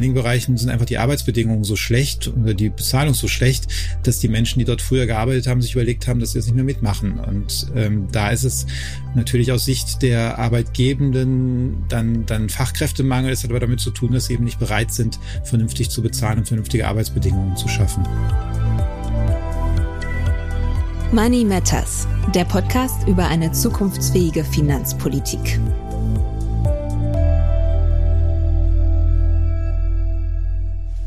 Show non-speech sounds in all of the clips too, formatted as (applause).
einigen Bereichen sind einfach die Arbeitsbedingungen so schlecht oder die Bezahlung so schlecht, dass die Menschen, die dort früher gearbeitet haben, sich überlegt haben, dass sie das nicht mehr mitmachen. Und ähm, da ist es natürlich aus Sicht der Arbeitgebenden dann, dann Fachkräftemangel. Es hat aber damit zu tun, dass sie eben nicht bereit sind, vernünftig zu bezahlen und vernünftige Arbeitsbedingungen zu schaffen. Money Matters, der Podcast über eine zukunftsfähige Finanzpolitik.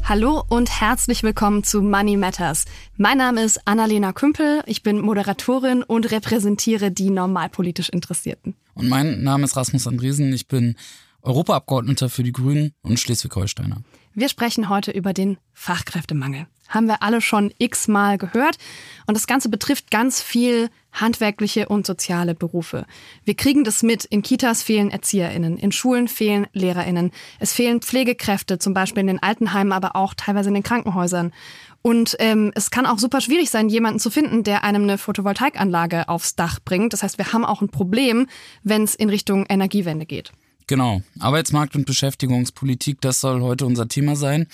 Hallo und herzlich willkommen zu Money Matters. Mein Name ist Annalena Kümpel, ich bin Moderatorin und repräsentiere die normalpolitisch Interessierten. Und mein Name ist Rasmus Andresen, ich bin Europaabgeordneter für die Grünen und Schleswig-Holsteiner. Wir sprechen heute über den Fachkräftemangel. Haben wir alle schon x-mal gehört. Und das Ganze betrifft ganz viel handwerkliche und soziale Berufe. Wir kriegen das mit. In Kitas fehlen ErzieherInnen, in Schulen fehlen LehrerInnen. Es fehlen Pflegekräfte, zum Beispiel in den Altenheimen, aber auch teilweise in den Krankenhäusern. Und ähm, es kann auch super schwierig sein, jemanden zu finden, der einem eine Photovoltaikanlage aufs Dach bringt. Das heißt, wir haben auch ein Problem, wenn es in Richtung Energiewende geht. Genau. Arbeitsmarkt und Beschäftigungspolitik, das soll heute unser Thema sein.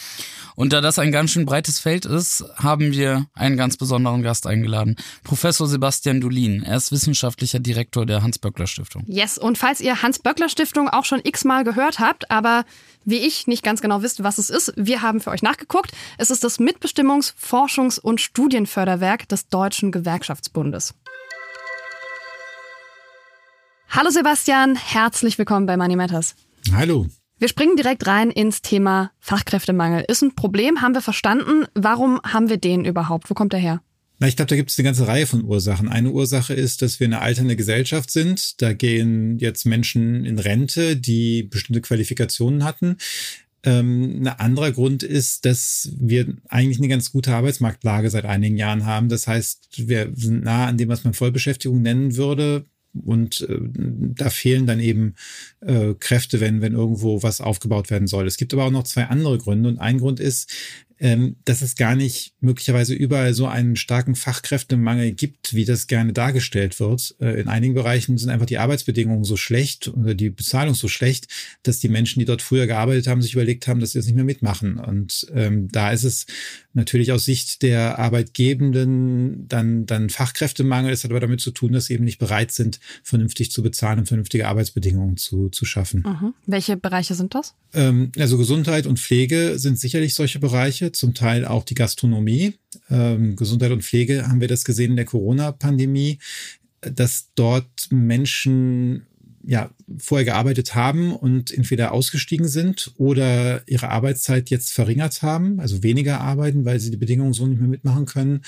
Und da das ein ganz schön breites Feld ist, haben wir einen ganz besonderen Gast eingeladen. Professor Sebastian Dulin. Er ist wissenschaftlicher Direktor der Hans-Böckler-Stiftung. Yes. Und falls ihr Hans-Böckler-Stiftung auch schon x-mal gehört habt, aber wie ich nicht ganz genau wisst, was es ist, wir haben für euch nachgeguckt. Es ist das Mitbestimmungs-, Forschungs- und Studienförderwerk des Deutschen Gewerkschaftsbundes. Hallo Sebastian, herzlich willkommen bei Money Matters. Hallo. Wir springen direkt rein ins Thema Fachkräftemangel. Ist ein Problem, haben wir verstanden. Warum haben wir den überhaupt? Wo kommt er her? Na, ich glaube, da gibt es eine ganze Reihe von Ursachen. Eine Ursache ist, dass wir eine alternde Gesellschaft sind. Da gehen jetzt Menschen in Rente, die bestimmte Qualifikationen hatten. Ähm, ein anderer Grund ist, dass wir eigentlich eine ganz gute Arbeitsmarktlage seit einigen Jahren haben. Das heißt, wir sind nah an dem, was man Vollbeschäftigung nennen würde. Und äh, da fehlen dann eben äh, Kräfte, wenn, wenn irgendwo was aufgebaut werden soll. Es gibt aber auch noch zwei andere Gründe. Und ein Grund ist, ähm, dass es gar nicht möglicherweise überall so einen starken Fachkräftemangel gibt, wie das gerne dargestellt wird. Äh, in einigen Bereichen sind einfach die Arbeitsbedingungen so schlecht oder die Bezahlung so schlecht, dass die Menschen, die dort früher gearbeitet haben, sich überlegt haben, dass sie das nicht mehr mitmachen. Und ähm, da ist es natürlich aus Sicht der Arbeitgebenden dann, dann Fachkräftemangel. Es hat aber damit zu tun, dass sie eben nicht bereit sind, vernünftig zu bezahlen und vernünftige Arbeitsbedingungen zu, zu schaffen. Mhm. Welche Bereiche sind das? Ähm, also Gesundheit und Pflege sind sicherlich solche Bereiche zum Teil auch die Gastronomie. Ähm, Gesundheit und Pflege haben wir das gesehen in der Corona-Pandemie, dass dort Menschen ja vorher gearbeitet haben und entweder ausgestiegen sind oder ihre Arbeitszeit jetzt verringert haben, also weniger arbeiten, weil sie die Bedingungen so nicht mehr mitmachen können.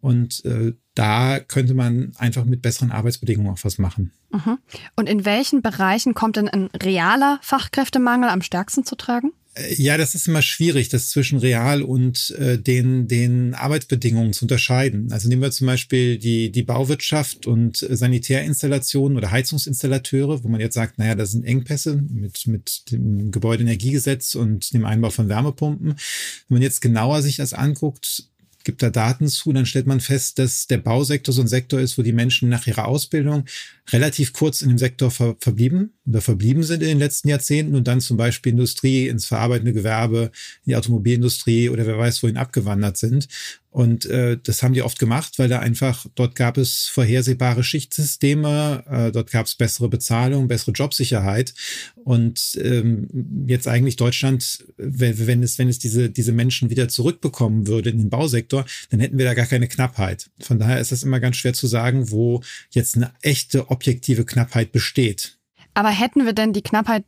Und äh, da könnte man einfach mit besseren Arbeitsbedingungen auch was machen. Mhm. Und in welchen Bereichen kommt denn ein realer Fachkräftemangel am stärksten zu tragen? Ja, das ist immer schwierig, das zwischen real und äh, den, den Arbeitsbedingungen zu unterscheiden. Also nehmen wir zum Beispiel die, die Bauwirtschaft und Sanitärinstallationen oder Heizungsinstallateure, wo man jetzt sagt, naja, da sind Engpässe mit, mit dem Gebäudeenergiegesetz und dem Einbau von Wärmepumpen. Wenn man jetzt genauer sich das anguckt, gibt da Daten zu, dann stellt man fest, dass der Bausektor so ein Sektor ist, wo die Menschen nach ihrer Ausbildung relativ kurz in dem Sektor ver verblieben oder verblieben sind in den letzten Jahrzehnten und dann zum Beispiel Industrie, ins verarbeitende Gewerbe, in die Automobilindustrie oder wer weiß wohin abgewandert sind. Und äh, das haben die oft gemacht, weil da einfach, dort gab es vorhersehbare Schichtsysteme, äh, dort gab es bessere Bezahlung, bessere Jobsicherheit. Und ähm, jetzt eigentlich Deutschland, wenn, wenn es, wenn es diese, diese Menschen wieder zurückbekommen würde in den Bausektor, dann hätten wir da gar keine Knappheit. Von daher ist es immer ganz schwer zu sagen, wo jetzt eine echte objektive Knappheit besteht. Aber hätten wir denn die Knappheit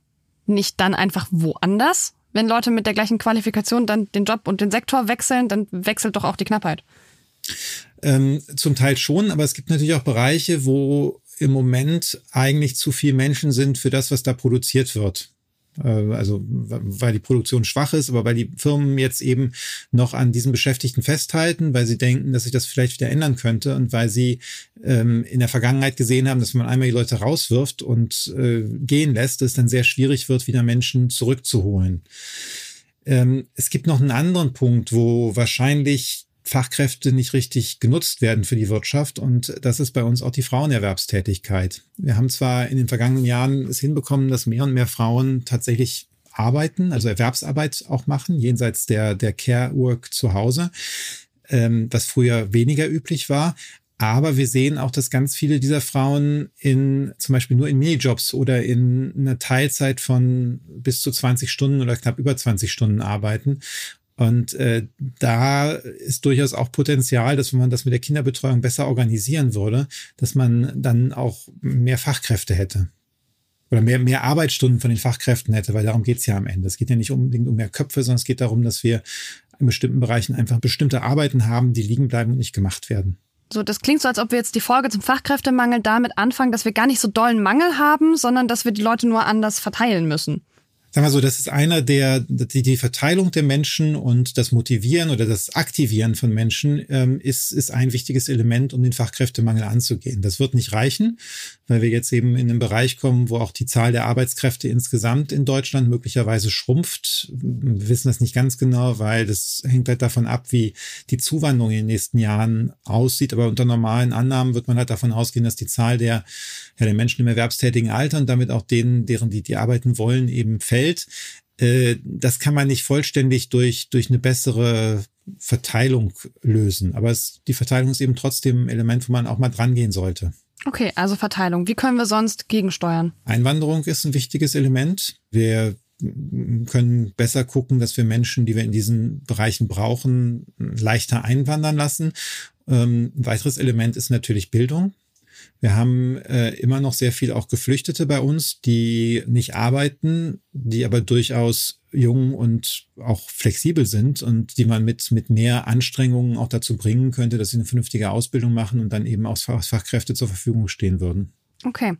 nicht dann einfach woanders? wenn Leute mit der gleichen Qualifikation dann den Job und den Sektor wechseln, dann wechselt doch auch die Knappheit. Ähm, zum Teil schon, aber es gibt natürlich auch Bereiche, wo im Moment eigentlich zu viele Menschen sind für das, was da produziert wird. Äh, also weil die Produktion schwach ist, aber weil die Firmen jetzt eben noch an diesen Beschäftigten festhalten, weil sie denken, dass sich das vielleicht wieder ändern könnte und weil sie ähm, in der Vergangenheit gesehen haben, dass man einmal die Leute rauswirft und äh, gehen lässt, es dann sehr schwierig wird, wieder Menschen zurückzuholen. Ähm, es gibt noch einen anderen Punkt, wo wahrscheinlich Fachkräfte nicht richtig genutzt werden für die Wirtschaft. Und das ist bei uns auch die Frauenerwerbstätigkeit. Wir haben zwar in den vergangenen Jahren es hinbekommen, dass mehr und mehr Frauen tatsächlich arbeiten, also Erwerbsarbeit auch machen, jenseits der, der Care-Work zu Hause, ähm, was früher weniger üblich war. Aber wir sehen auch, dass ganz viele dieser Frauen in zum Beispiel nur in Minijobs oder in einer Teilzeit von bis zu 20 Stunden oder knapp über 20 Stunden arbeiten. Und äh, da ist durchaus auch Potenzial, dass wenn man das mit der Kinderbetreuung besser organisieren würde, dass man dann auch mehr Fachkräfte hätte. Oder mehr, mehr Arbeitsstunden von den Fachkräften hätte, weil darum geht's ja am Ende. Es geht ja nicht unbedingt um mehr Köpfe, sondern es geht darum, dass wir in bestimmten Bereichen einfach bestimmte Arbeiten haben, die liegen bleiben und nicht gemacht werden. So, das klingt so, als ob wir jetzt die Folge zum Fachkräftemangel damit anfangen, dass wir gar nicht so dollen Mangel haben, sondern dass wir die Leute nur anders verteilen müssen. Sagen wir so, das ist einer der, die, die Verteilung der Menschen und das Motivieren oder das Aktivieren von Menschen ähm, ist, ist ein wichtiges Element, um den Fachkräftemangel anzugehen. Das wird nicht reichen, weil wir jetzt eben in einen Bereich kommen, wo auch die Zahl der Arbeitskräfte insgesamt in Deutschland möglicherweise schrumpft. Wir wissen das nicht ganz genau, weil das hängt halt davon ab, wie die Zuwanderung in den nächsten Jahren aussieht. Aber unter normalen Annahmen wird man halt davon ausgehen, dass die Zahl der, ja, der Menschen im erwerbstätigen Alter und damit auch denen, deren die, die arbeiten wollen, eben fällt fällt, äh, das kann man nicht vollständig durch, durch eine bessere Verteilung lösen. Aber es, die Verteilung ist eben trotzdem ein Element, wo man auch mal dran gehen sollte. Okay, also Verteilung. Wie können wir sonst gegensteuern? Einwanderung ist ein wichtiges Element. Wir können besser gucken, dass wir Menschen, die wir in diesen Bereichen brauchen, leichter einwandern lassen. Ähm, ein weiteres Element ist natürlich Bildung. Wir haben äh, immer noch sehr viel auch Geflüchtete bei uns, die nicht arbeiten, die aber durchaus jung und auch flexibel sind und die man mit, mit mehr Anstrengungen auch dazu bringen könnte, dass sie eine vernünftige Ausbildung machen und dann eben auch Fachkräfte zur Verfügung stehen würden. Okay.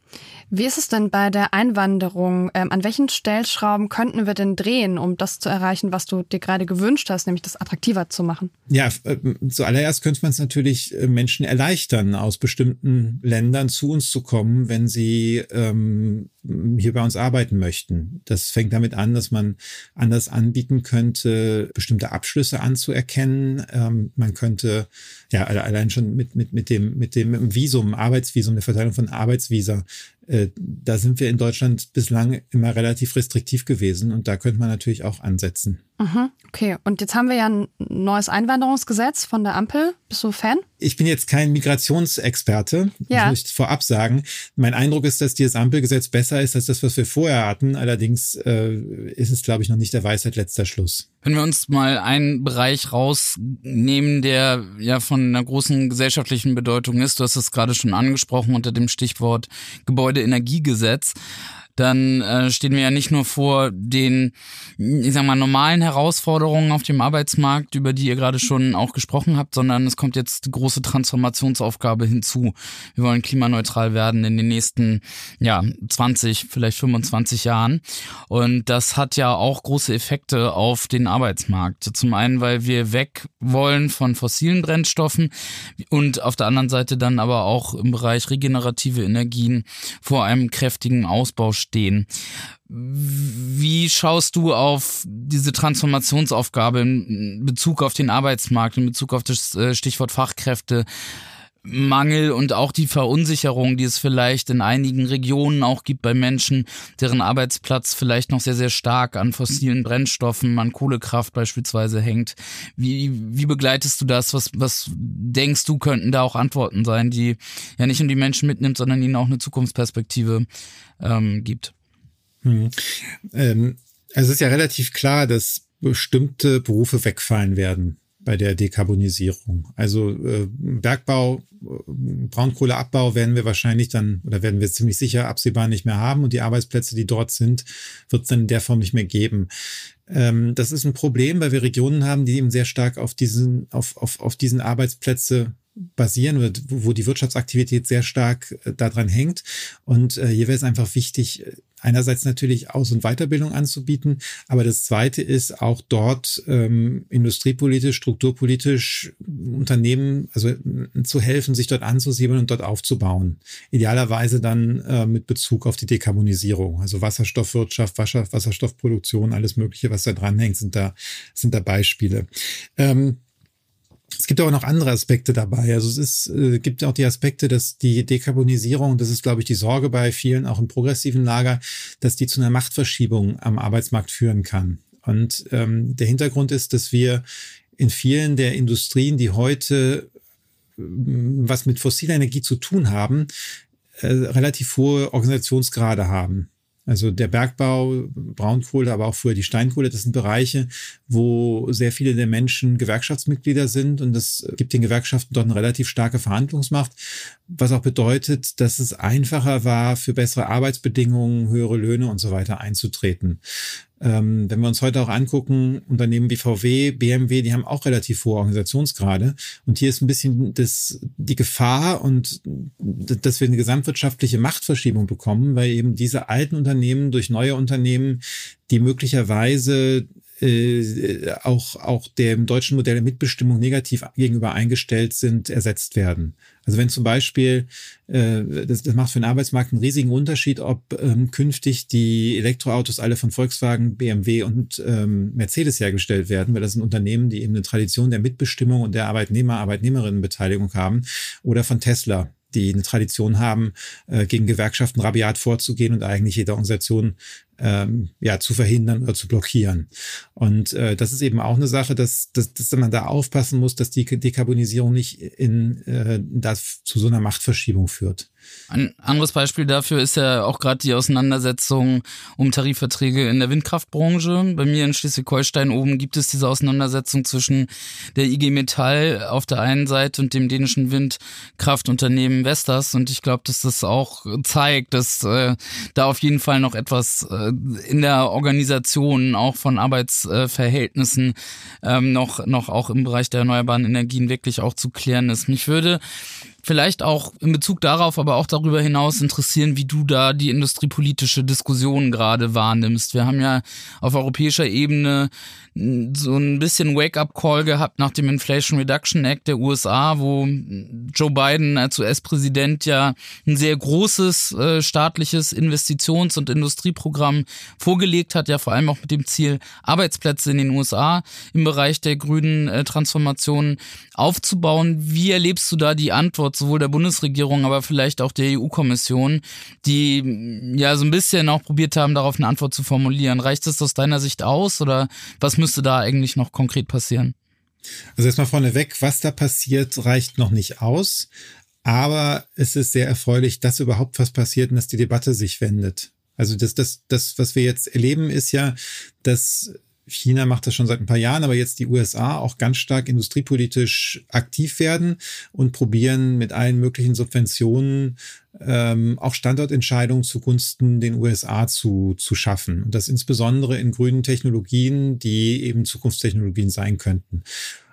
Wie ist es denn bei der Einwanderung? Ähm, an welchen Stellschrauben könnten wir denn drehen, um das zu erreichen, was du dir gerade gewünscht hast, nämlich das attraktiver zu machen? Ja, äh, zuallererst könnte man es natürlich äh, Menschen erleichtern, aus bestimmten Ländern zu uns zu kommen, wenn sie ähm, hier bei uns arbeiten möchten. Das fängt damit an, dass man anders anbieten könnte, bestimmte Abschlüsse anzuerkennen. Ähm, man könnte ja allein schon mit, mit, mit dem, mit dem Visum, Arbeitsvisum, der Verteilung von Arbeitsvisa, äh, da sind wir in Deutschland bislang immer relativ restriktiv gewesen und da könnte man natürlich auch ansetzen. Mhm, okay, und jetzt haben wir ja ein neues Einwanderungsgesetz von der Ampel. Bist du Fan? Ich bin jetzt kein Migrationsexperte, ja. muss ich vorab sagen. Mein Eindruck ist, dass dieses Ampelgesetz besser ist als das, was wir vorher hatten. Allerdings äh, ist es, glaube ich, noch nicht der Weisheit letzter Schluss. Wenn wir uns mal einen Bereich rausnehmen, der ja von einer großen gesellschaftlichen Bedeutung ist, du hast es gerade schon angesprochen unter dem Stichwort Gebäudeenergiegesetz dann äh, stehen wir ja nicht nur vor den, ich sag mal, normalen Herausforderungen auf dem Arbeitsmarkt, über die ihr gerade schon auch gesprochen habt, sondern es kommt jetzt die große Transformationsaufgabe hinzu. Wir wollen klimaneutral werden in den nächsten, ja, 20, vielleicht 25 Jahren. Und das hat ja auch große Effekte auf den Arbeitsmarkt. Zum einen, weil wir weg wollen von fossilen Brennstoffen und auf der anderen Seite dann aber auch im Bereich regenerative Energien vor einem kräftigen Ausbau. Wie schaust du auf diese Transformationsaufgabe in Bezug auf den Arbeitsmarkt, in Bezug auf das äh, Stichwort Fachkräfte? Mangel und auch die Verunsicherung, die es vielleicht in einigen Regionen auch gibt bei Menschen, deren Arbeitsplatz vielleicht noch sehr, sehr stark an fossilen Brennstoffen, an Kohlekraft beispielsweise hängt. Wie, wie begleitest du das? Was, was denkst du, könnten da auch Antworten sein, die ja nicht nur die Menschen mitnimmt, sondern ihnen auch eine Zukunftsperspektive ähm, gibt? Hm. Ähm, also es ist ja relativ klar, dass bestimmte Berufe wegfallen werden bei der Dekarbonisierung. Also äh, Bergbau, äh, Braunkohleabbau werden wir wahrscheinlich dann oder werden wir ziemlich sicher absehbar nicht mehr haben und die Arbeitsplätze, die dort sind, wird es dann in der Form nicht mehr geben. Ähm, das ist ein Problem, weil wir Regionen haben, die eben sehr stark auf diesen, auf, auf, auf diesen Arbeitsplätze basieren wo die Wirtschaftsaktivität sehr stark äh, daran hängt. Und äh, hier wäre es einfach wichtig, einerseits natürlich Aus- und Weiterbildung anzubieten, aber das Zweite ist auch dort ähm, industriepolitisch, strukturpolitisch Unternehmen, also zu helfen, sich dort anzusiedeln und dort aufzubauen. Idealerweise dann äh, mit Bezug auf die Dekarbonisierung, also Wasserstoffwirtschaft, Wasser, Wasserstoffproduktion, alles Mögliche, was da dranhängt, sind da sind da Beispiele. Ähm, Es gibt aber noch andere Aspekte dabei. Also es ist, äh, gibt auch die Aspekte, dass die Dekarbonisierung, das ist, glaube ich, die Sorge bei vielen, auch im progressiven Lager, dass die zu einer Machtverschiebung am Arbeitsmarkt führen kann. Und ähm, der Hintergrund ist, dass wir in vielen der Industrien, die heute was mit fossiler Energie zu tun haben, äh, relativ hohe Organisationsgrade haben. Also der Bergbau, Braunkohle, aber auch früher die Steinkohle, das sind Bereiche, wo sehr viele der Menschen Gewerkschaftsmitglieder sind und das gibt den Gewerkschaften dort eine relativ starke Verhandlungsmacht, was auch bedeutet, dass es einfacher war, für bessere Arbeitsbedingungen, höhere Löhne und so weiter einzutreten. Ähm, wenn wir uns heute auch angucken, Unternehmen wie VW, BMW, die haben auch relativ hohe Organisationsgrade. Und hier ist ein bisschen das, die Gefahr und dass wir eine gesamtwirtschaftliche Machtverschiebung bekommen, weil eben diese alten Unternehmen durch neue Unternehmen, die möglicherweise äh, auch, auch dem deutschen Modell der Mitbestimmung negativ gegenüber eingestellt sind, ersetzt werden. Also wenn zum Beispiel, äh, das, das macht für den Arbeitsmarkt einen riesigen Unterschied, ob ähm, künftig die Elektroautos alle von Volkswagen, BMW und ähm, Mercedes hergestellt werden, weil das sind Unternehmen, die eben eine Tradition der Mitbestimmung und der Arbeitnehmer, Arbeitnehmerinnenbeteiligung haben, oder von Tesla die eine Tradition haben, äh, gegen Gewerkschaften rabiat vorzugehen und eigentlich jede Organisation ähm, ja, zu verhindern oder zu blockieren. Und äh, das ist eben auch eine Sache, dass, dass, dass man da aufpassen muss, dass die Dekarbonisierung nicht in äh, das zu so einer Machtverschiebung führt. Ein anderes Beispiel dafür ist ja auch gerade die Auseinandersetzung um Tarifverträge in der Windkraftbranche. Bei mir in Schleswig-Holstein oben gibt es diese Auseinandersetzung zwischen der IG Metall auf der einen Seite und dem dänischen Windkraftunternehmen Vestas. Und ich glaube, dass das auch zeigt, dass äh, da auf jeden Fall noch etwas äh, in der Organisation auch von Arbeitsverhältnissen ähm, noch, noch auch im Bereich der erneuerbaren Energien wirklich auch zu klären ist. Mich würde vielleicht auch in Bezug darauf, aber auch darüber hinaus interessieren, wie du da die industriepolitische Diskussion gerade wahrnimmst. Wir haben ja auf europäischer Ebene so ein bisschen Wake-up-Call gehabt nach dem Inflation Reduction Act der USA, wo Joe Biden als US-Präsident ja ein sehr großes äh, staatliches Investitions- und Industrieprogramm vorgelegt hat, ja vor allem auch mit dem Ziel, Arbeitsplätze in den USA im Bereich der grünen äh, Transformation aufzubauen. Wie erlebst du da die Antwort sowohl der Bundesregierung, aber vielleicht auch der EU-Kommission, die ja so ein bisschen auch probiert haben, darauf eine Antwort zu formulieren? Reicht es aus deiner Sicht aus oder was müsste da eigentlich noch konkret passieren? Also erstmal vorneweg, was da passiert, reicht noch nicht aus. Aber es ist sehr erfreulich, dass überhaupt was passiert und dass die Debatte sich wendet. Also das, das, das, was wir jetzt erleben, ist ja, dass China macht das schon seit ein paar Jahren, aber jetzt die USA auch ganz stark industriepolitisch aktiv werden und probieren mit allen möglichen Subventionen ähm, auch Standortentscheidungen zugunsten den USA zu, zu schaffen. Und das insbesondere in grünen Technologien, die eben Zukunftstechnologien sein könnten.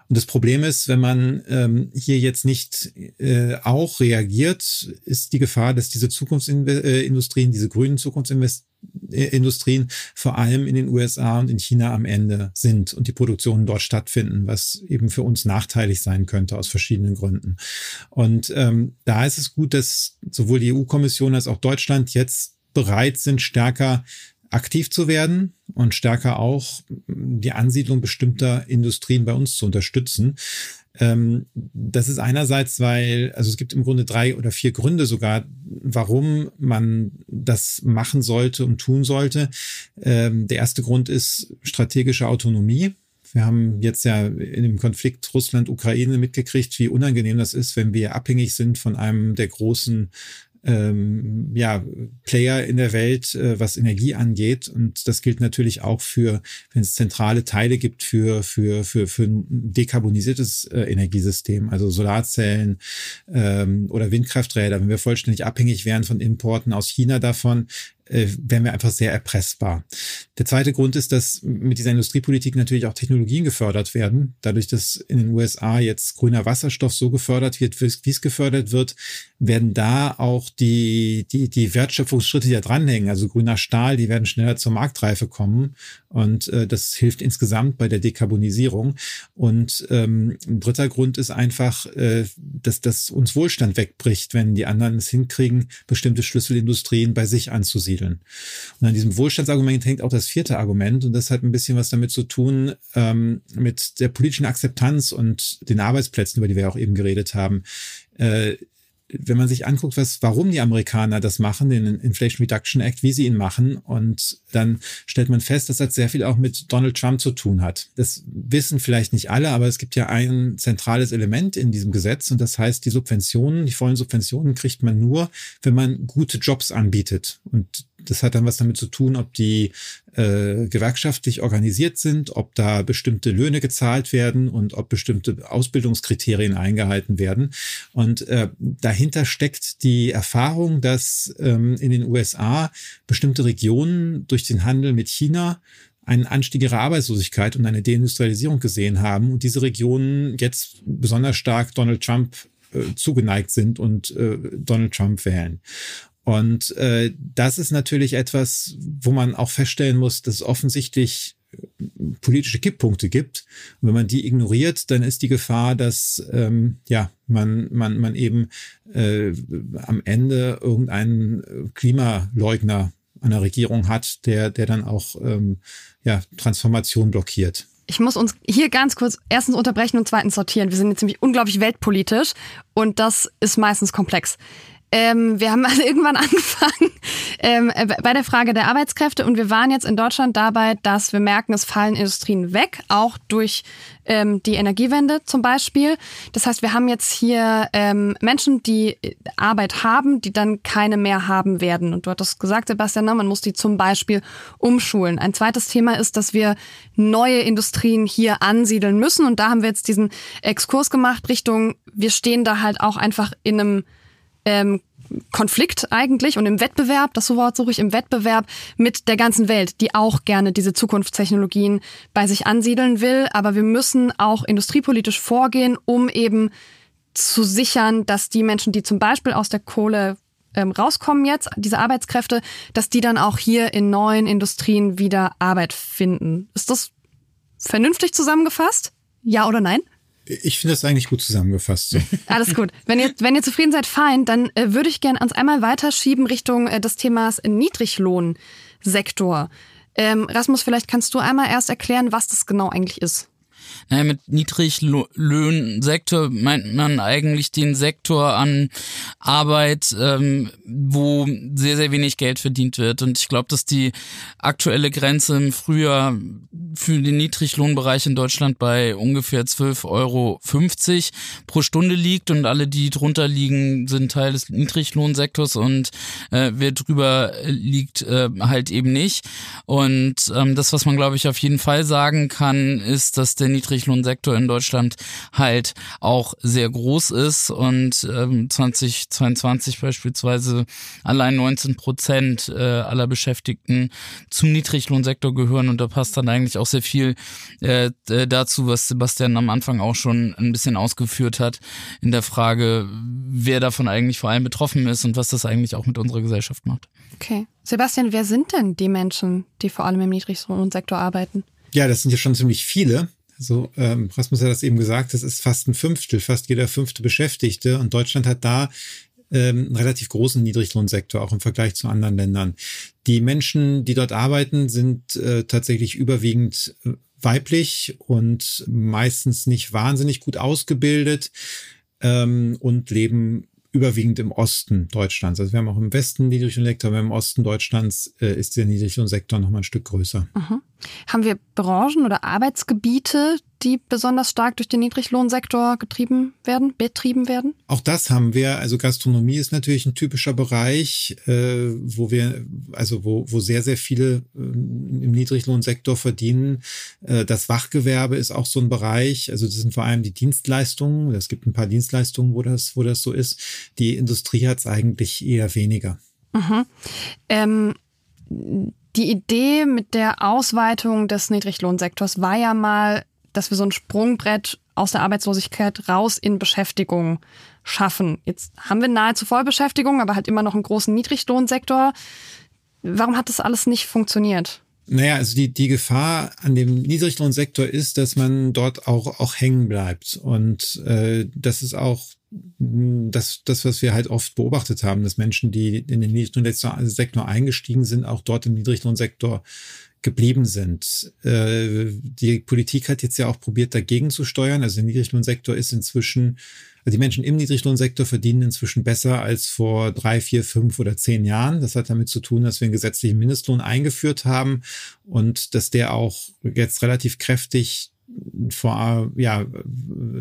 Und das Problem ist, wenn man ähm, hier jetzt nicht äh, auch reagiert, ist die Gefahr, dass diese Zukunftsindustrien, diese grünen Zukunftsindustrien vor allem in den USA und in China am Ende sind und die Produktionen dort stattfinden, was eben für uns nachteilig sein könnte aus verschiedenen Gründen. Und ähm, da ist es gut, dass sowohl die EU-Kommission als auch Deutschland jetzt bereit sind, stärker aktiv zu werden und stärker auch die Ansiedlung bestimmter Industrien bei uns zu unterstützen. Ähm, das ist einerseits, weil, also es gibt im Grunde drei oder vier Gründe sogar, warum man das machen sollte und tun sollte. Ähm, der erste Grund ist strategische Autonomie. Wir haben jetzt ja in dem Konflikt Russland-Ukraine mitgekriegt, wie unangenehm das ist, wenn wir abhängig sind von einem der großen ähm, ja, Player in der Welt, äh, was Energie angeht. Und das gilt natürlich auch für, wenn es zentrale Teile gibt für, für, für, für ein dekarbonisiertes äh, Energiesystem, also Solarzellen ähm, oder Windkrafträder. Wenn wir vollständig abhängig wären von Importen aus China davon, äh, wären wir einfach sehr erpressbar. Der zweite Grund ist, dass mit dieser Industriepolitik natürlich auch Technologien gefördert werden. Dadurch, dass in den USA jetzt grüner Wasserstoff so gefördert wird, wie es gefördert wird, werden da auch die, die, die Wertschöpfungsschritte, die da dranhängen, also grüner Stahl, die werden schneller zur Marktreife kommen. Und äh, das hilft insgesamt bei der Dekarbonisierung. Und ähm, ein dritter Grund ist einfach, äh, dass das uns Wohlstand wegbricht, wenn die anderen es hinkriegen, bestimmte Schlüsselindustrien bei sich anzusiedeln ansiedeln. Und an diesem Wohlstandsargument hängt auch das vierte Argument und das hat ein bisschen was damit zu tun ähm, mit der politischen Akzeptanz und den Arbeitsplätzen, über die wir auch eben geredet haben. Äh, wenn man sich anguckt, was, warum die Amerikaner das machen, den Inflation Reduction Act, wie sie ihn machen, und dann stellt man fest, dass das sehr viel auch mit Donald Trump zu tun hat. Das wissen vielleicht nicht alle, aber es gibt ja ein zentrales Element in diesem Gesetz und das heißt, die Subventionen, die vollen Subventionen kriegt man nur, wenn man gute Jobs anbietet. Und das hat dann was damit zu tun, ob die äh, gewerkschaftlich organisiert sind, ob da bestimmte Löhne gezahlt werden und ob bestimmte Ausbildungskriterien eingehalten werden. Und äh, dahinter steckt die Erfahrung, dass ähm, in den USA bestimmte Regionen durch den Handel mit China einen Anstieg ihrer Arbeitslosigkeit und eine Deindustrialisierung gesehen haben und diese Regionen jetzt besonders stark Donald Trump äh, zugeneigt sind und äh, Donald Trump wählen. Und äh, das ist natürlich etwas, wo man auch feststellen muss, dass es offensichtlich äh, politische Kipppunkte gibt. Und wenn man die ignoriert, dann ist die Gefahr, dass ähm, ja man man man eben äh, am Ende irgendeinen Klimaleugner an der Regierung hat, der der dann auch ähm, ja Transformation blockiert. Ich muss uns hier ganz kurz erstens unterbrechen und zweitens sortieren. Wir sind jetzt nämlich unglaublich weltpolitisch und das ist meistens komplex. Ähm, wir haben (laughs) also irgendwann angefangen ähm, bei der Frage der Arbeitskräfte und wir waren jetzt in Deutschland dabei, dass wir merken, es fallen Industrien weg, auch durch ähm, die Energiewende zum Beispiel. Das heißt, wir haben jetzt hier ähm, Menschen, die Arbeit haben, die dann keine mehr haben werden. Und du hattest gesagt, Sebastian, man muss die zum Beispiel umschulen. Ein zweites Thema ist, dass wir neue Industrien hier ansiedeln müssen. Und da haben wir jetzt diesen Exkurs gemacht Richtung, wir stehen da halt auch einfach in einem ähm, Konflikt eigentlich und im Wettbewerb, das Wort suche ich, im Wettbewerb mit der ganzen Welt, die auch gerne diese Zukunftstechnologien bei sich ansiedeln will. Aber wir müssen auch industriepolitisch vorgehen, um eben zu sichern, dass die Menschen, die zum Beispiel aus der Kohle ähm, rauskommen jetzt, diese Arbeitskräfte, dass die dann auch hier in neuen Industrien wieder Arbeit finden. Ist das vernünftig zusammengefasst? Ja oder nein? Ich finde das eigentlich gut zusammengefasst. So. (laughs) Alles gut. Wenn ihr, wenn ihr zufrieden seid, fein. Dann äh, würde ich gerne uns einmal weiterschieben Richtung äh, des Themas Niedriglohnsektor. Ähm, Rasmus, vielleicht kannst du einmal erst erklären, was das genau eigentlich ist. Naja, mit Niedriglöhnsektor meint man eigentlich den Sektor an Arbeit, ähm, wo sehr, sehr wenig Geld verdient wird. Und ich glaube, dass die aktuelle Grenze im Frühjahr für den Niedriglohnbereich in Deutschland bei ungefähr 12,50 Euro pro Stunde liegt und alle, die drunter liegen, sind Teil des Niedriglohnsektors und äh, wer drüber liegt, äh, halt eben nicht. Und ähm, das, was man, glaube ich, auf jeden Fall sagen kann, ist, dass der Niedriglohnsektor in Deutschland halt auch sehr groß ist und ähm, 2022 beispielsweise allein 19 Prozent äh, aller Beschäftigten zum Niedriglohnsektor gehören und da passt dann eigentlich auch sehr viel äh, dazu, was Sebastian am Anfang auch schon ein bisschen ausgeführt hat in der Frage, wer davon eigentlich vor allem betroffen ist und was das eigentlich auch mit unserer Gesellschaft macht. Okay. Sebastian, wer sind denn die Menschen, die vor allem im Niedriglohnsektor arbeiten? Ja, das sind ja schon ziemlich viele. So, ähm, Rasmus hat das eben gesagt, das ist fast ein Fünftel, fast jeder fünfte Beschäftigte. Und Deutschland hat da ähm, einen relativ großen Niedriglohnsektor, auch im Vergleich zu anderen Ländern. Die Menschen, die dort arbeiten, sind äh, tatsächlich überwiegend äh, weiblich und meistens nicht wahnsinnig gut ausgebildet ähm, und leben überwiegend im Osten Deutschlands. Also wir haben auch im Westen Niedriglohnsektor, aber im Osten Deutschlands äh, ist der Niedriglohnsektor noch mal ein Stück größer. Mhm. Haben wir Branchen oder Arbeitsgebiete, die besonders stark durch den Niedriglohnsektor getrieben werden, betrieben werden? Auch das haben wir. Also Gastronomie ist natürlich ein typischer Bereich, äh, wo wir, also wo, wo sehr, sehr viele äh, im Niedriglohnsektor verdienen. Äh, das Wachgewerbe ist auch so ein Bereich. Also das sind vor allem die Dienstleistungen. Es gibt ein paar Dienstleistungen, wo das, wo das so ist. Die Industrie hat es eigentlich eher weniger. Mhm. Ähm die Idee mit der Ausweitung des Niedriglohnsektors war ja mal, dass wir so ein Sprungbrett aus der Arbeitslosigkeit raus in Beschäftigung schaffen. Jetzt haben wir nahezu Vollbeschäftigung, aber halt immer noch einen großen Niedriglohnsektor. Warum hat das alles nicht funktioniert? Naja, also die, die Gefahr an dem Niedriglohnsektor ist, dass man dort auch, auch hängen bleibt. Und äh, das ist auch das, das, was wir halt oft beobachtet haben, dass Menschen, die in den Niedriglohnsektor eingestiegen sind, auch dort im Niedriglohnsektor geblieben sind. Äh, die Politik hat jetzt ja auch probiert, dagegen zu steuern. Also der Niedriglohnsektor ist inzwischen, also die Menschen im Niedriglohnsektor verdienen inzwischen besser als vor drei, vier, fünf oder zehn Jahren. Das hat damit zu tun, dass wir einen gesetzlichen Mindestlohn eingeführt haben und dass der auch jetzt relativ kräftig vor ja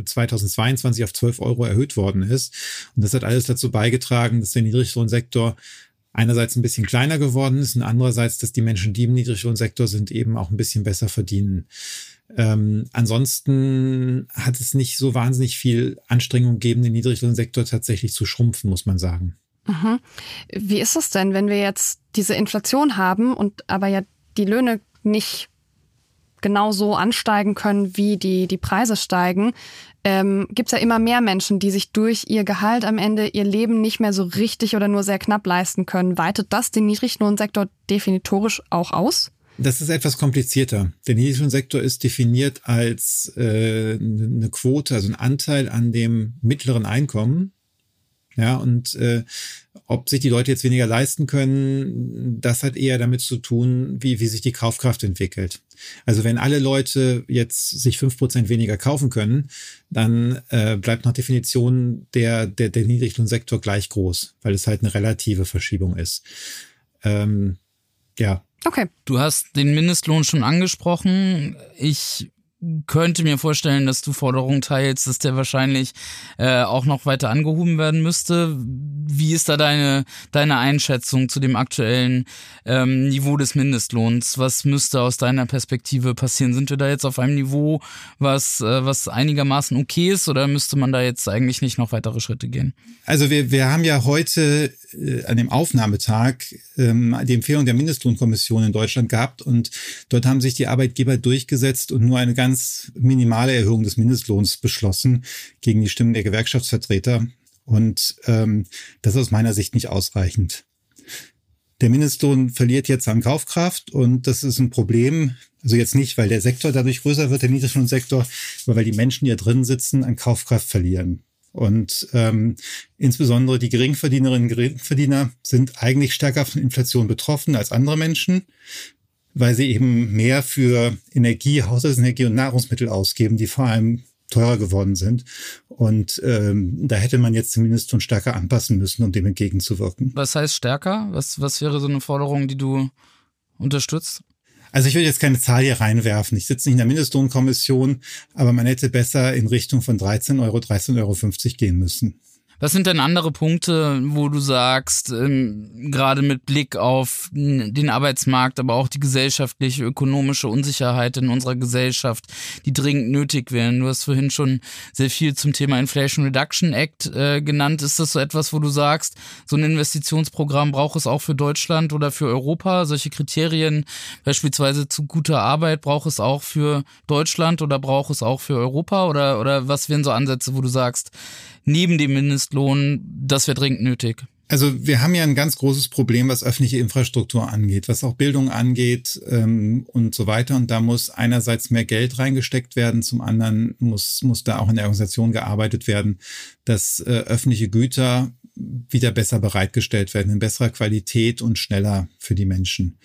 2022 auf 12 Euro erhöht worden ist. Und das hat alles dazu beigetragen, dass der Niedriglohnsektor einerseits ein bisschen kleiner geworden ist und andererseits, dass die Menschen, die im Niedriglohnsektor sind, eben auch ein bisschen besser verdienen. Ähm, ansonsten hat es nicht so wahnsinnig viel Anstrengung gegeben, den Niedriglohnsektor tatsächlich zu schrumpfen, muss man sagen. Mhm. Wie ist es denn, wenn wir jetzt diese Inflation haben und aber ja die Löhne nicht genau so ansteigen können, wie die, die Preise steigen? ähm, gibt es ja immer mehr Menschen, die sich durch ihr Gehalt am Ende ihr Leben nicht mehr so richtig oder nur sehr knapp leisten können. Weitet das den Niedriglohnsektor definitorisch auch aus? Das ist etwas komplizierter. Der Niedriglohnsektor ist definiert als äh, eine Quote, also ein Anteil an dem mittleren Einkommen. Ja, und äh, ob sich die Leute jetzt weniger leisten können, das hat eher damit zu tun, wie, wie sich die Kaufkraft entwickelt. Also wenn alle Leute jetzt sich fünf Prozent weniger kaufen können, dann äh, bleibt nach Definition der, der, der Niedriglohnsektor gleich groß, weil es halt eine relative Verschiebung ist. Ähm, ja. Okay. Du hast den Mindestlohn schon angesprochen. Ich könnte mir vorstellen, dass du Forderungen teilst, dass der wahrscheinlich äh, auch noch weiter angehoben werden müsste. Wie ist da deine, deine Einschätzung zu dem aktuellen ähm, Niveau des Mindestlohns? Was müsste aus deiner Perspektive passieren? Sind wir da jetzt auf einem Niveau, was, äh, was einigermaßen okay ist oder müsste man da jetzt eigentlich nicht noch weitere Schritte gehen? Also wir, wir haben ja heute äh, an dem Aufnahmetag ähm, die Empfehlung der Mindestlohnkommission in Deutschland gehabt und dort haben sich die Arbeitgeber durchgesetzt und nur eine ganz minimale Erhöhung des Mindestlohns beschlossen gegen die Stimmen der Gewerkschaftsvertreter. Und ähm, das ist aus meiner Sicht nicht ausreichend. Der Mindestlohn verliert jetzt an Kaufkraft und das ist ein Problem. Also jetzt nicht, weil der Sektor dadurch größer wird, der Niedriglohnsektor, aber weil die Menschen, die da drin sitzen, an Kaufkraft verlieren. Und ähm, insbesondere die Geringverdienerinnen und Geringverdiener sind eigentlich stärker von Inflation betroffen als andere Menschen, weil sie eben mehr für Energie, Haushaltsenergie und Nahrungsmittel ausgeben, die vor allem teurer geworden sind. Und ähm, da hätte man jetzt zumindest schon stärker anpassen müssen, um dem entgegenzuwirken. Was heißt stärker? Was, was wäre so eine Forderung, die du unterstützt? Also ich will jetzt keine Zahl hier reinwerfen. Ich sitze nicht in der Mindestlohnkommission, aber man hätte besser in Richtung von 13 Euro, 13,50 Euro gehen müssen. Was sind denn andere Punkte, wo du sagst, ähm, gerade mit Blick auf den Arbeitsmarkt, aber auch die gesellschaftliche, ökonomische Unsicherheit in unserer Gesellschaft, die dringend nötig wären? Du hast vorhin schon sehr viel zum Thema Inflation Reduction Act äh, genannt. Ist das so etwas, wo du sagst, so ein Investitionsprogramm braucht es auch für Deutschland oder für Europa? Solche Kriterien, beispielsweise zu guter Arbeit, braucht es auch für Deutschland oder braucht es auch für Europa? Oder, oder was wären so Ansätze, wo du sagst, neben dem Mindestlohn, das wäre dringend nötig? Also wir haben ja ein ganz großes Problem, was öffentliche Infrastruktur angeht, was auch Bildung angeht ähm, und so weiter. Und da muss einerseits mehr Geld reingesteckt werden, zum anderen muss, muss da auch in der Organisation gearbeitet werden, dass äh, öffentliche Güter wieder besser bereitgestellt werden, in besserer Qualität und schneller für die Menschen.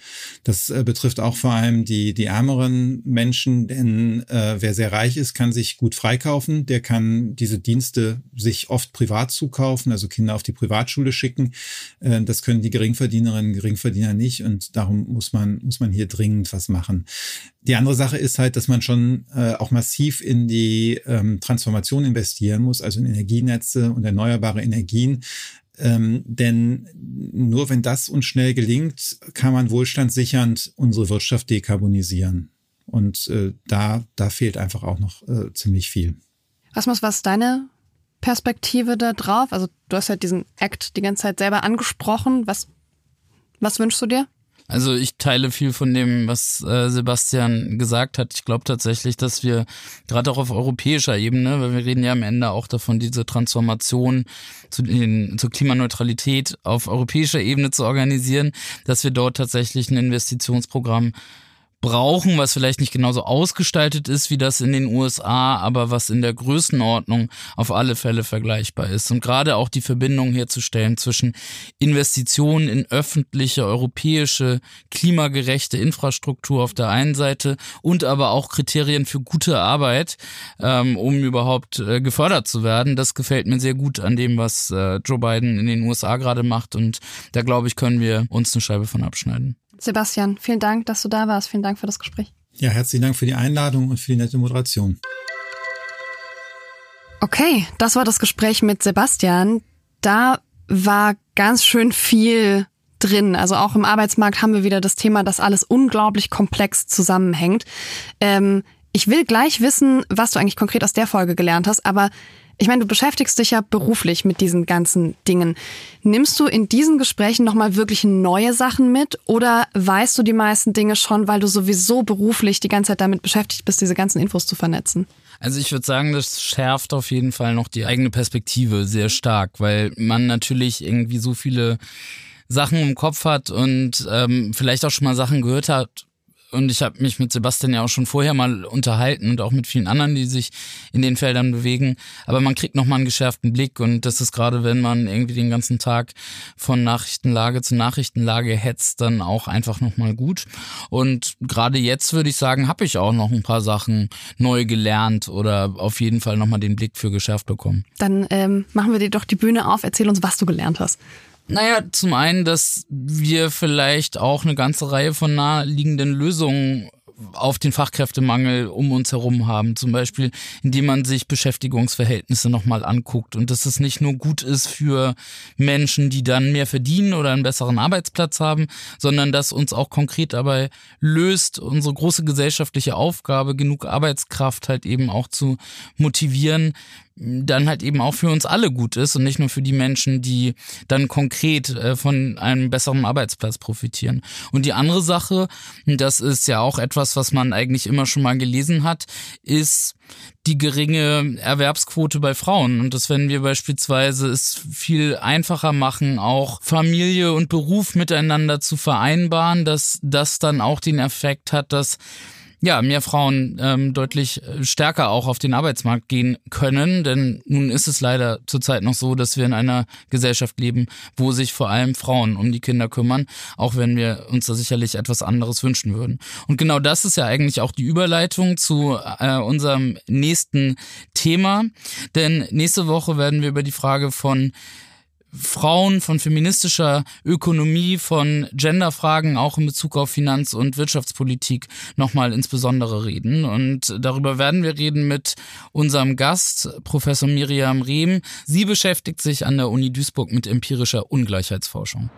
Das äh, betrifft auch vor allem die, die ärmeren Menschen, denn äh, wer sehr reich ist, kann sich gut freikaufen. Der kann diese Dienste sich oft privat zukaufen, also Kinder auf die Privatschule schicken. Äh, das können die Geringverdienerinnen und Geringverdiener nicht und darum muss man, muss man hier dringend was machen. Die andere Sache ist halt, dass man schon äh, auch massiv in die ähm, Transformation investieren muss, also in Energienetze und erneuerbare Energien. Ähm, denn nur wenn das uns schnell gelingt, kann man wohlstandssichernd unsere Wirtschaft dekarbonisieren. Und äh, da, da fehlt einfach auch noch äh, ziemlich viel. Asmus, was ist deine Perspektive da drauf? Also du hast ja diesen Act die ganze Zeit selber angesprochen. Was, was wünschst du dir? Also ich teile viel von dem, was äh, Sebastian gesagt hat. Ich glaube tatsächlich, dass wir gerade auch auf europäischer Ebene, weil wir reden ja am Ende auch davon, diese Transformation zu den, zur Klimaneutralität auf europäischer Ebene zu organisieren, dass wir dort tatsächlich ein Investitionsprogramm brauchen, was vielleicht nicht genauso ausgestaltet ist wie das in den USA, aber was in der Größenordnung auf alle Fälle vergleichbar ist. Und gerade auch die Verbindung herzustellen zwischen Investitionen in öffentliche, europäische, klimagerechte Infrastruktur auf der einen Seite und aber auch Kriterien für gute Arbeit, ähm, um überhaupt äh, gefördert zu werden. Das gefällt mir sehr gut an dem, was äh, Joe Biden in den USA gerade macht. Und da glaube ich, können wir uns eine Scheibe von abschneiden. Sebastian, vielen Dank, dass du da warst. Vielen Dank für das Gespräch. Ja, herzlichen Dank für die Einladung und für die nette Moderation. Okay, das war das Gespräch mit Sebastian. Da war ganz schön viel drin. Also auch im Arbeitsmarkt haben wir wieder das Thema, dass alles unglaublich komplex zusammenhängt. Ähm, ich will gleich wissen, was du eigentlich konkret aus der Folge gelernt hast, aber ich meine, du beschäftigst dich ja beruflich mit diesen ganzen Dingen. Nimmst du in diesen Gesprächen nochmal wirklich neue Sachen mit oder weißt du die meisten Dinge schon, weil du sowieso beruflich die ganze Zeit damit beschäftigt bist, diese ganzen Infos zu vernetzen? Also ich würde sagen, das schärft auf jeden Fall noch die eigene Perspektive sehr stark, weil man natürlich irgendwie so viele Sachen im Kopf hat und ähm, vielleicht auch schon mal Sachen gehört hat, und ich habe mich mit Sebastian ja auch schon vorher mal unterhalten und auch mit vielen anderen, die sich in den Feldern bewegen. Aber man kriegt nochmal einen geschärften Blick und das ist gerade, wenn man irgendwie den ganzen Tag von Nachrichtenlage zu Nachrichtenlage hetzt, dann auch einfach nochmal gut. Und gerade jetzt würde ich sagen, habe ich auch noch ein paar Sachen neu gelernt oder auf jeden Fall nochmal den Blick für geschärft bekommen. Dann ähm, machen wir dir doch die Bühne auf. Erzähl uns, was du gelernt hast. Naja, zum einen, dass wir vielleicht auch eine ganze Reihe von naheliegenden Lösungen auf den Fachkräftemangel um uns herum haben. Zum Beispiel, indem man sich Beschäftigungsverhältnisse nochmal anguckt und dass es nicht nur gut ist für Menschen, die dann mehr verdienen oder einen besseren Arbeitsplatz haben, sondern dass uns auch konkret dabei löst, unsere große gesellschaftliche Aufgabe, genug Arbeitskraft halt eben auch zu motivieren, dann halt eben auch für uns alle gut ist und nicht nur für die Menschen, die dann konkret äh, von einem besseren Arbeitsplatz profitieren. Und die andere Sache, das ist ja auch etwas, was man eigentlich immer schon mal gelesen hat, ist die geringe Erwerbsquote bei Frauen. Und das werden wir beispielsweise es viel einfacher machen, auch Familie und Beruf miteinander zu vereinbaren, dass das dann auch den Effekt hat, dass ja, mehr Frauen ähm, deutlich äh, stärker auch auf den Arbeitsmarkt gehen können. Denn nun ist es leider zurzeit noch so, dass wir in einer Gesellschaft leben, wo sich vor allem Frauen um die Kinder kümmern, auch wenn wir uns da sicherlich etwas anderes wünschen würden. Und genau das ist ja eigentlich auch die Überleitung zu äh, unserem nächsten Thema. Denn nächste Woche werden wir über die Frage von Frauen, von feministischer Ökonomie, von Genderfragen auch in Bezug auf Finanz- und Wirtschaftspolitik nochmal insbesondere reden. Und darüber werden wir reden mit unserem Gast, Professor Miriam Rehm. Sie beschäftigt sich an der Uni Duisburg mit empirischer Ungleichheitsforschung.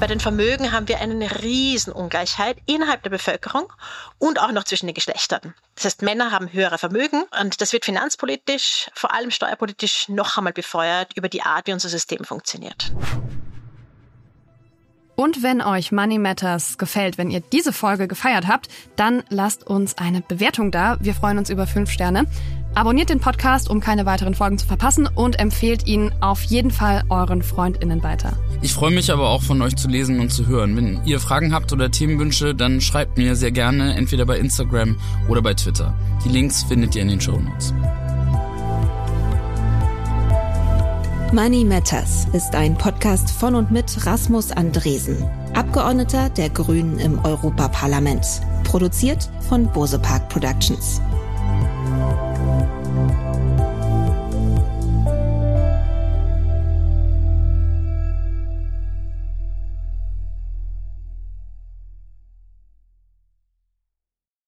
Bei den Vermögen haben wir eine Riesenungleichheit innerhalb der Bevölkerung und auch noch zwischen den Geschlechtern. Das heißt, Männer haben höhere Vermögen und das wird finanzpolitisch, vor allem steuerpolitisch noch einmal befeuert über die Art, wie unser System funktioniert. Und wenn euch Money Matters gefällt, wenn ihr diese Folge gefeiert habt, dann lasst uns eine Bewertung da. Wir freuen uns über fünf Sterne. Abonniert den Podcast, um keine weiteren Folgen zu verpassen und empfehlt ihn auf jeden Fall euren FreundInnen weiter. Ich freue mich aber auch von euch zu lesen und zu hören. Wenn ihr Fragen habt oder Themenwünsche, dann schreibt mir sehr gerne entweder bei Instagram oder bei Twitter. Die Links findet ihr in den Show Notes. Money Matters ist ein Podcast von und mit Rasmus Andresen, Abgeordneter der Grünen im Europaparlament. Produziert von Bose Park Productions.